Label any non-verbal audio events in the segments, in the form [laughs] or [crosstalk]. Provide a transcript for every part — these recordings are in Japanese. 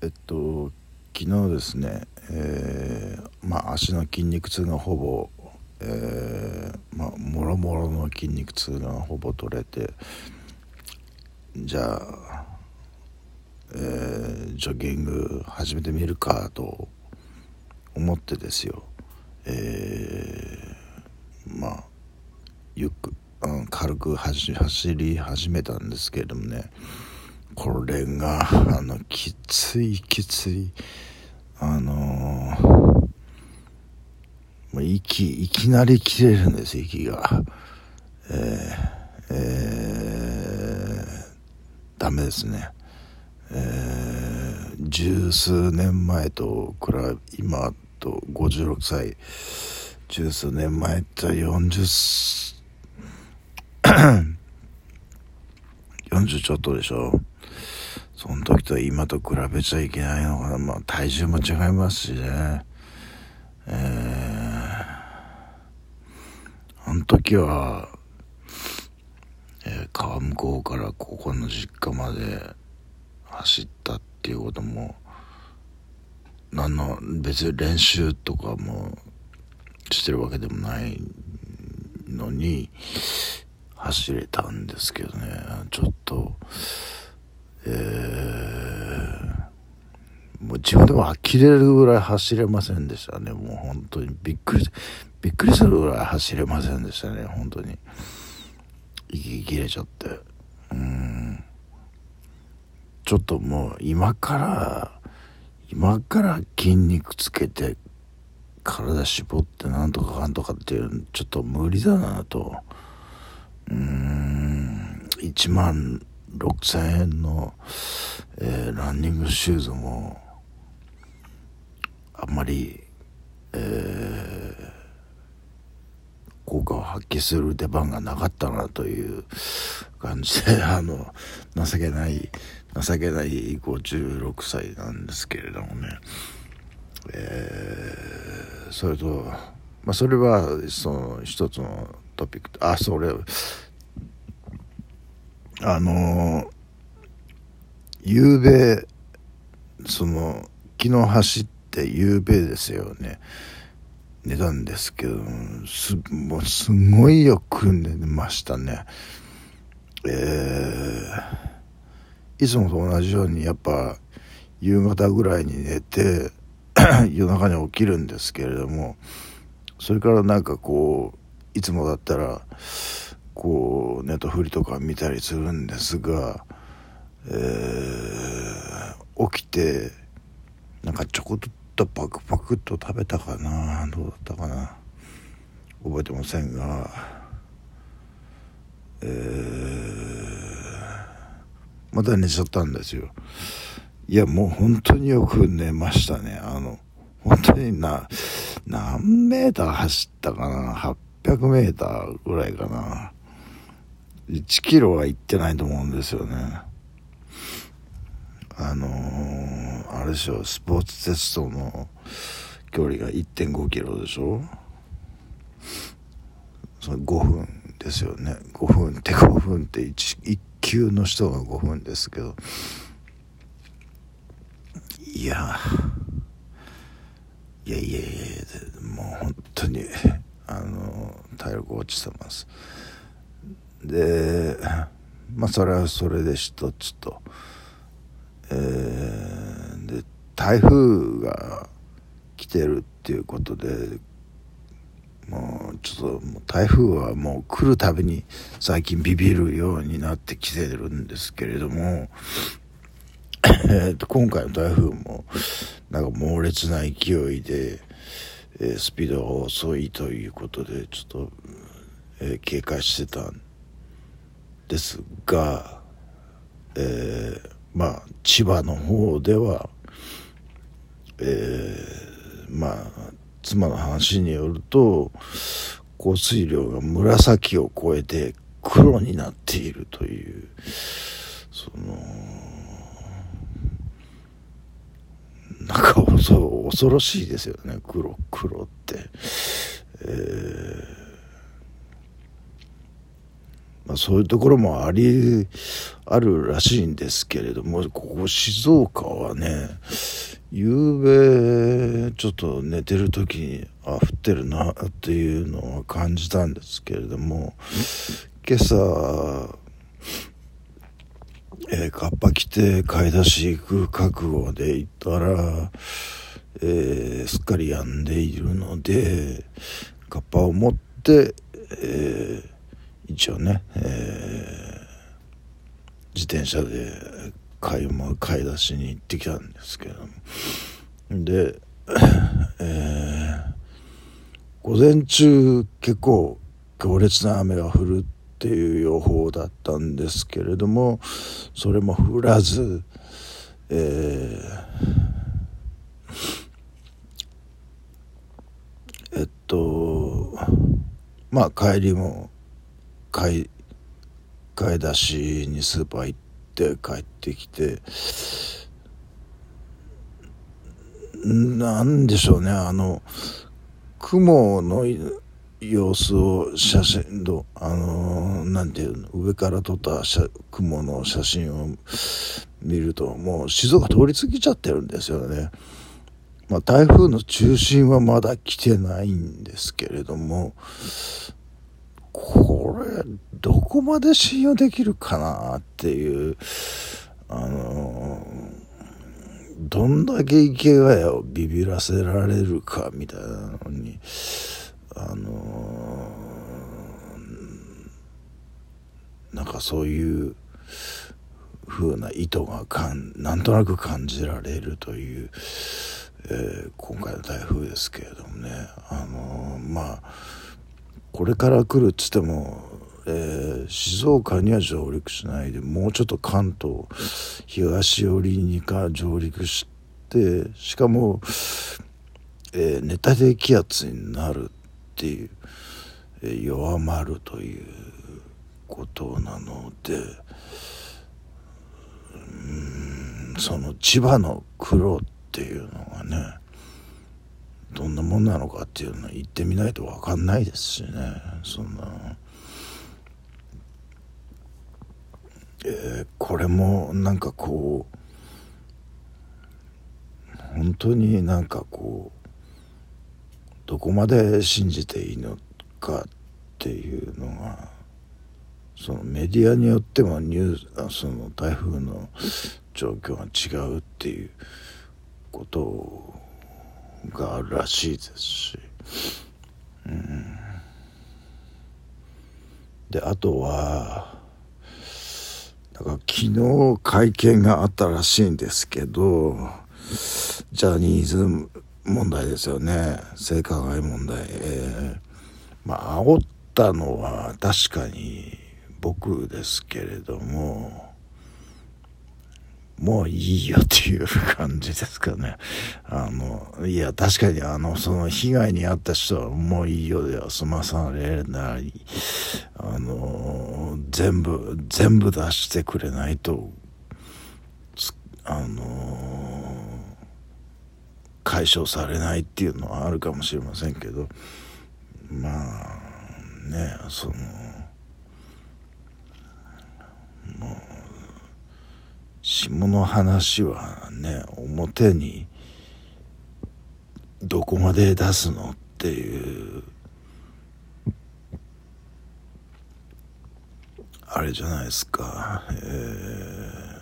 えっと昨日ですね、えー、まあ足の筋肉痛がほぼ、えー、まあもろもろの筋肉痛がほぼ取れてじゃあ、えー、ジョギング始めてみるかと思ってですよ、えー、まあゆっくうん軽く走り始めたんですけれどもね。これがあのきついきついあのー、息いきなり切れるんです息が。えー、えー、ダメですね。えー、十数年前と比べ今と56歳。十数年前って40 40ちょっとでしょ。その時と今と比べちゃいけないのかな。まあ体重も違いますしね。えー、あの時は、えー、川向こうからここの実家まで走ったっていうことも、何の別に練習とかもしてるわけでもないのに走れたんですけどねちょっとえー、もう自分でも呆れるぐらい走れませんでしたね。もう本当にびっくりびっくりするぐらい走れませんでしたね。本当に。息切れちゃって。うん。ちょっともう今から今から筋肉つけて体絞ってなんとかかんとかっていうちょっと無理だなと。うん。1万6000円の、えー、ランニングシューズもあんまり、えー、効果を発揮する出番がなかったなという感じで [laughs] あの情けない情けない56歳なんですけれどもね、えー、それと、まあ、それはその一つのトピックあそれあの夕べその昨日走って夕べですよね。寝たんですけどすもうすごいよく寝ましたね。えー、いつもと同じようにやっぱ夕方ぐらいに寝て [coughs] 夜中に起きるんですけれどもそれからなんかこういつもだったらこうネットフリとか見たりするんですが、えー、起きてなんかちょこっとパクパクっと食べたかな。どうだったかな。覚えてませんがえー、また寝ちゃったんですよ。いやもう本当によく寝ましたね。あの本当にな何メーター走ったかな。800メーターぐらいかな。1キロは行ってないと思うんですよね。あのー、あれでしょ、スポーツテストの距離が1.5キロでしょその5分ですよね。5分って [laughs] 5分って 1, 1級の人が5分ですけど。いや、いやいやいや、もう本当に、あの、体力落ちてます。でまあそれはそれで一つと、えー、で台風が来てるっていうことでもうちょっと台風はもう来るたびに最近ビビるようになってきてるんですけれども、えー、と今回の台風もなんか猛烈な勢いで、えー、スピードが遅いということでちょっと、えー、警戒してたんでですが、えー、まあ千葉の方では、えー、まあ妻の話によると降水量が紫を超えて黒になっているというそのなんか恐ろしいですよね黒黒って。えーまあ、そういうところもありあるらしいんですけれどもここ静岡はね夕べちょっと寝てる時にあ降ってるなっていうのは感じたんですけれども今朝えー、カッパ着て買い出し行く覚悟で行ったら、えー、すっかり止んでいるのでカッパを持って、えー、一応ね、えー、自転車で買い買い出しに行ってきたんですけども。で、えー、午前中結構強烈な雨が降るっていう予報だったんですけれどもそれも降らず、えー、えっとまあ帰りも買い買い出しにスーパー行って帰ってきてなんでしょうねあの雲の様子を写真のあのなんていうの上から撮った雲の写真を見るともう静岡通り過ぎちゃってるんですよね。まあ、台風の中心はまだ来てないんですけれどもこれどこまで信用できるかなっていうあのどんだけ池谷をビビらせられるかみたいなのにあのー、なんかそういう風な意図がかんなんとなく感じられるという、えー、今回の台風ですけれどもね。あのー、まあこれから来るっつっても、えー、静岡には上陸しないでもうちょっと関東東寄りにか上陸してしかも、えー、熱帯低気圧になるっていう、え弱まるということなのでうんその千葉の黒っていうのがねどんなもんなのかっていうのは言ってみないと分かんないですしねそんな。えー、これもなんかこう本当になんかこうどこまで信じていいのかっていうのがそのメディアによってもニューその台風の状況が違うっていうことをがあるらしいですし、うん、であとはなんか昨日会見があったらしいんですけどジャニーズ問題ですよね。性加害問題、えー、まあ煽ったのは確かに僕ですけれどももういいよっていう感じですかね。あの、いや、確かにあの、その被害に遭った人はもういいよでは済まされない。あの、全部、全部出してくれないと、あの、解消されないっていうのはあるかもしれませんけどまあねそのもう下の話はね表にどこまで出すのっていうあれじゃないですか。えー。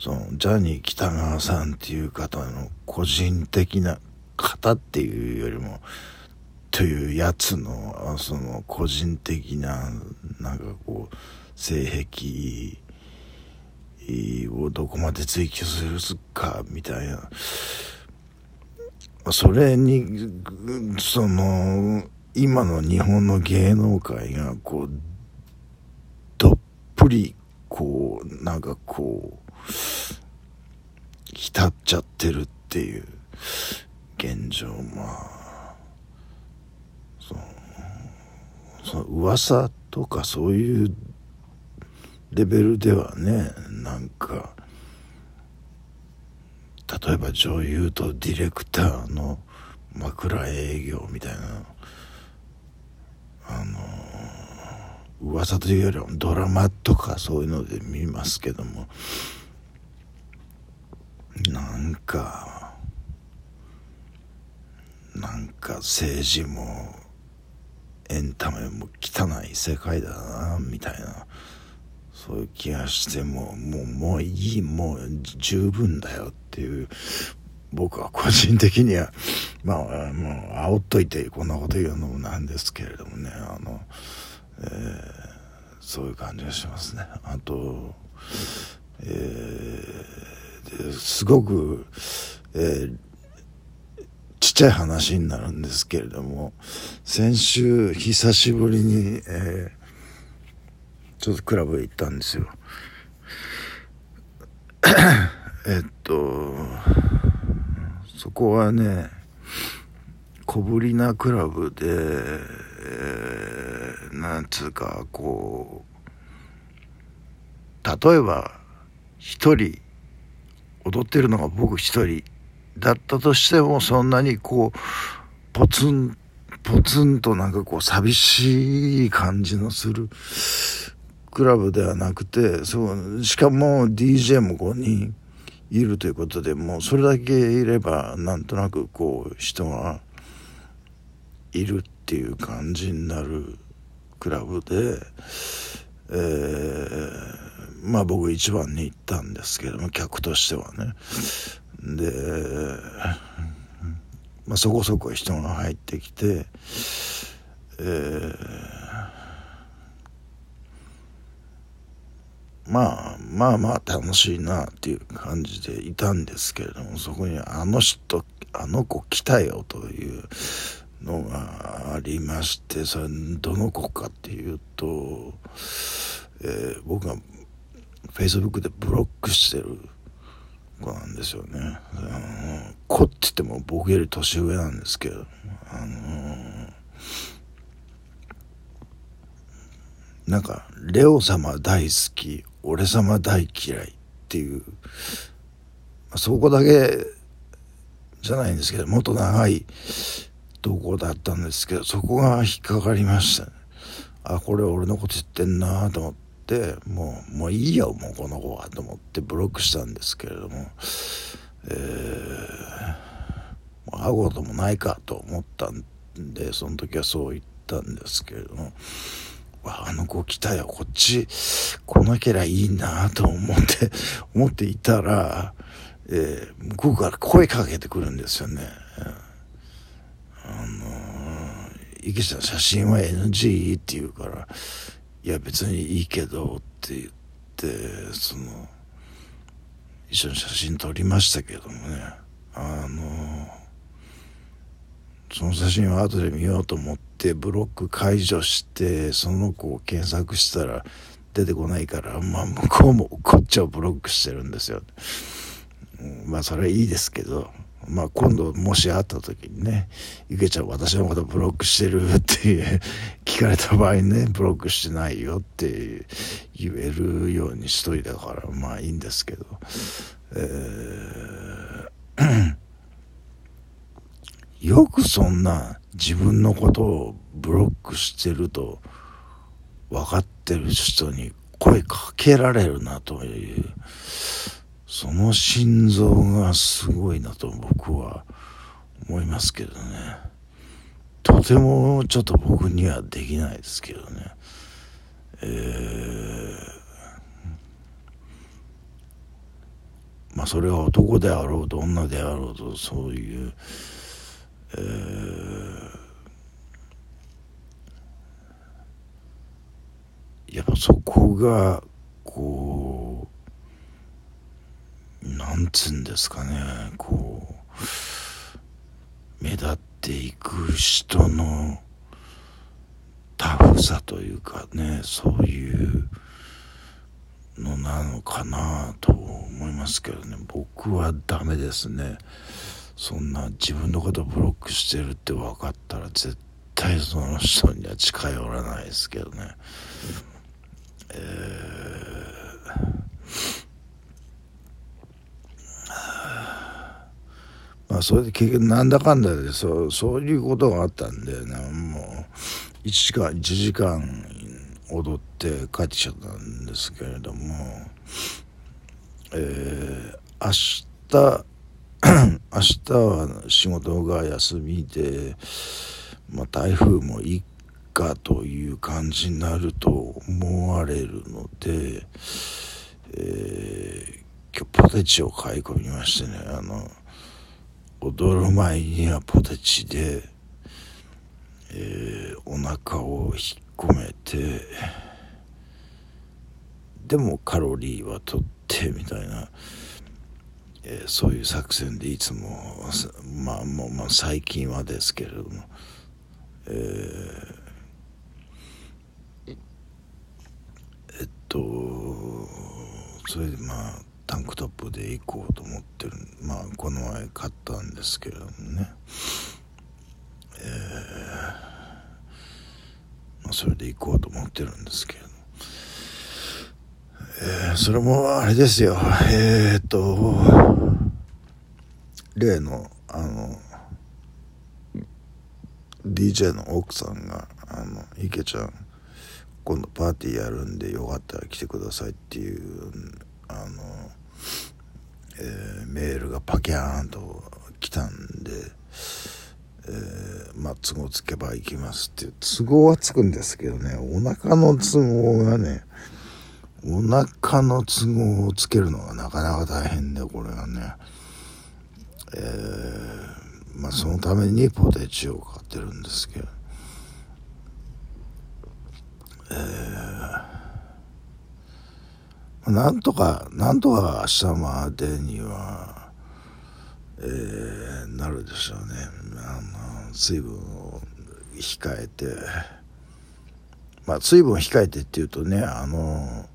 そのジャニー喜多川さんっていう方の個人的な方っていうよりもというやつのその個人的ななんかこう性癖をどこまで追求するかみたいな。それにその今の日本の芸能界がこうどっぷりこうなんかこう浸っちゃってるっていう現状まあそのその噂とかそういうレベルではねなんか例えば女優とディレクターの枕営業みたいなあの噂というよりはドラマとかそういうので見ますけどもなんかなんか政治もエンタメも汚い世界だなみたいな。そういう気がしてもうもうもういいもう十分だよっていう。僕は個人的にはまあもう煽っといてこんなこと言うのもなんですけれどもねあの、えー、そういう感じがしますね。あと、えー、すごく、えー、ちゃい話になるんですけれども先週久しぶりに、えー、ちょっとクラブへ行ったんですよ。[coughs] えっとそこはね小ぶりなクラブで、えー、なんつうかこう例えば一人踊ってるのが僕一人だったとしてもそんなにこうポツンポツンとなんかこう寂しい感じのするクラブではなくてそうしかも DJ も5人いるということでもうそれだけいればなんとなくこう人がいるっていう感じになるクラブで、えー、まあ僕一番に行ったんですけども客としてはね。で、まあ、そこそこ人が入ってきて、えーまあまあまあ楽しいなっていう感じでいたんですけれどもそこにあの人あの子来たよというのがありましてそれどの子かっていうと、えー、僕がフェイスブックでブロックしてる子なんですよね。あの子って言っても僕より年上なんですけどあのなんかレオ様大好き俺様大嫌いっていう、そこだけじゃないんですけど、もっと長い投稿だったんですけど、そこが引っかかりましたね。あ、これ俺のこと言ってんなと思って、もう、もういいよ、もうこの子はと思ってブロックしたんですけれども、えー、会うこともないかと思ったんで、その時はそう言ったんですけれども、あの子来たよ、こっち来なけりゃいいなと思って、[laughs] 思っていたら、えー、向こうから声かけてくるんですよね。あのー、池下写真は NG って言うから、いや別にいいけどって言って、その、一緒に写真撮りましたけどもね、あのその写真を後で見ようと思ってブロック解除してその子を検索したら出てこないからまあ向こうもこっちをブロックしてるんですよ、まあそれはいいですけど。まあ今度もし会った時にね「ゆけちゃん私のことブロックしてる」[laughs] って聞かれた場合ねブロックしてないよって言えるようにしといたからまあいいんですけど。えー [coughs] よくそんな自分のことをブロックしてると分かってる人に声かけられるなという、その心臓がすごいなと僕は思いますけどね。とてもちょっと僕にはできないですけどね。えー、まあそれは男であろうと女であろうとそういうえー、やっぱそこがこうなんつうんですかねこう目立っていく人のタフさというかねそういうのなのかなと思いますけどね僕はダメですね。そんな自分のことブロックしてるって分かったら絶対その人には近寄らないですけどねえー、まあそれで結局なんだかんだでそうそういうことがあったんでね。もう1時間1時間踊って帰ってきちゃったんですけれども、えー、明日 [clears throat] 明日は仕事が休みで、まあ、台風もいっかという感じになると思われるので、えー、今日ポテチを買い込みましてね。あの踊る前にはポテチで、えー、お腹を引っ込めてでもカロリーはとってみたいな、えー、そういう作戦でいつもまあもう、まあ、最近はですけれども、えー、えっとそれでまあタンクトップで行こうと思ってるまあこの前買ったんですけれどもね。えー、まあ、それで行こうと思ってるんですけれどえー、それもあれですよ。えー、っと例のあの DJ の奥さんが「あの池ちゃん今度パーティーやるんでよかったら来てください」っていうあのえー、メールがパキャーンと来たんで、えー、まあ都合つけば行きますっていう都合はつくんですけどねお腹の都合がねお腹の都合をつけるのがなかなか大変でこれがね。えー、まあそのためにポテチを買ってるんですけど。えーなんとかなんとか明日までには、えー、なるでしょうね。あの水分を控えて。まあ水分を控えてっていうとねあの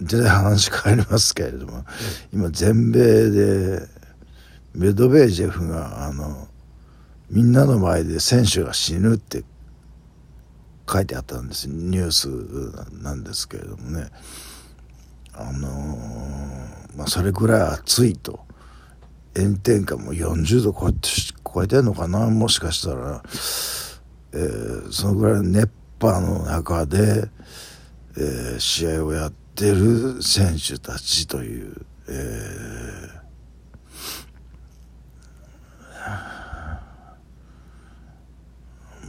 全然話変わりますけれども今全米でメドベージェフがあのみんなの前で選手が死ぬって書いてあったんです。ニュースなんですけれどもね。あのー、まあそれぐらい暑いと。炎天下も40度超えて超えてんのかな？もしかしたら、えー、そのぐらい熱波の中で、えー、試合をやってる選手たちという、え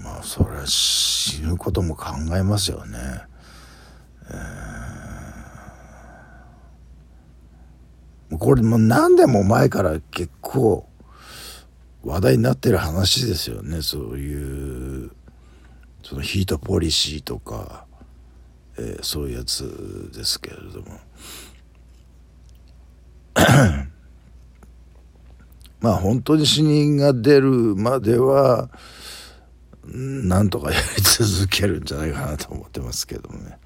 ー、まあそれは死ぬことも考えますよね。えーこれも何年も前から結構話題になってる話ですよねそういうそのヒートポリシーとか、えー、そういうやつですけれども [coughs] まあ本当に死人が出るまではなんとかやり続けるんじゃないかなと思ってますけどもね。